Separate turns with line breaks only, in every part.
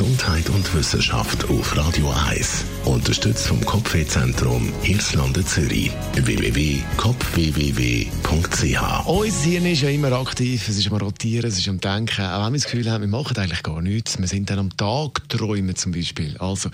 Gesundheit und Wissenschaft auf Radio 1. Unterstützt vom Kopfwehzentrum Irlande Zürich. www.kopfwww.ch
Unser Hirn ist ja immer aktiv, es ist am Rotieren, es ist am Denken. Auch wenn wir das Gefühl haben, wir machen eigentlich gar nichts. Wir sind dann am Tag träumen zum Beispiel. Also,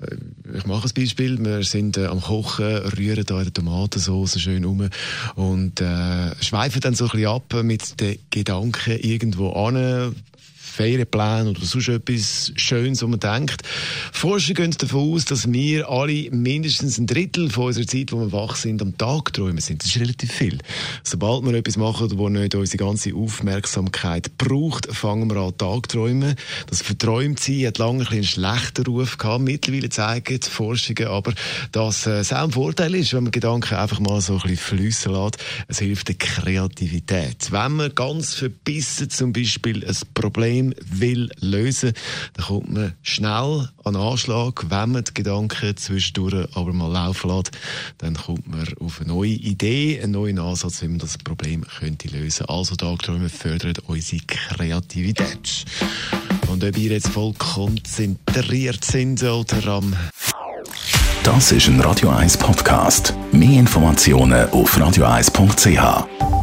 äh, ich mache ein Beispiel. Wir sind äh, am Kochen, rühren da in der Tomatensauce schön um und äh, schweifen dann so ein bisschen ab mit den Gedanken irgendwo an Ferienpläne oder sonst etwas Schönes, wo man denkt. Forscher gehen davon aus, dass wir alle mindestens ein Drittel von unserer Zeit, wo wir wach sind, am Tag träumen sind. Das ist relativ viel. Sobald wir etwas machen, wo nicht unsere ganze Aufmerksamkeit braucht, fangen wir an, Tagträumen. Das verträumt sein hat lange ein einen schlechten Ruf gehabt. Mittlerweile zeigen die Forschungen aber, dass äh, es auch ein Vorteil ist, wenn man Gedanken einfach mal so ein bisschen fließen lässt. Es hilft der Kreativität. Wenn man ganz verbissen zum Beispiel ein Problem will lösen, dann kommt man schnell an Anschlag. Wenn man die Gedanken zwischendurch aber mal laufen lässt, dann kommt man auf eine neue Idee, einen neuen Ansatz, wie man das Problem könnte lösen. Also Tagträume fördern unsere Kreativität. Und ob ihr jetzt voll konzentriert sind oder am
Das ist ein Radio 1 Podcast. Mehr Informationen auf radio1.ch.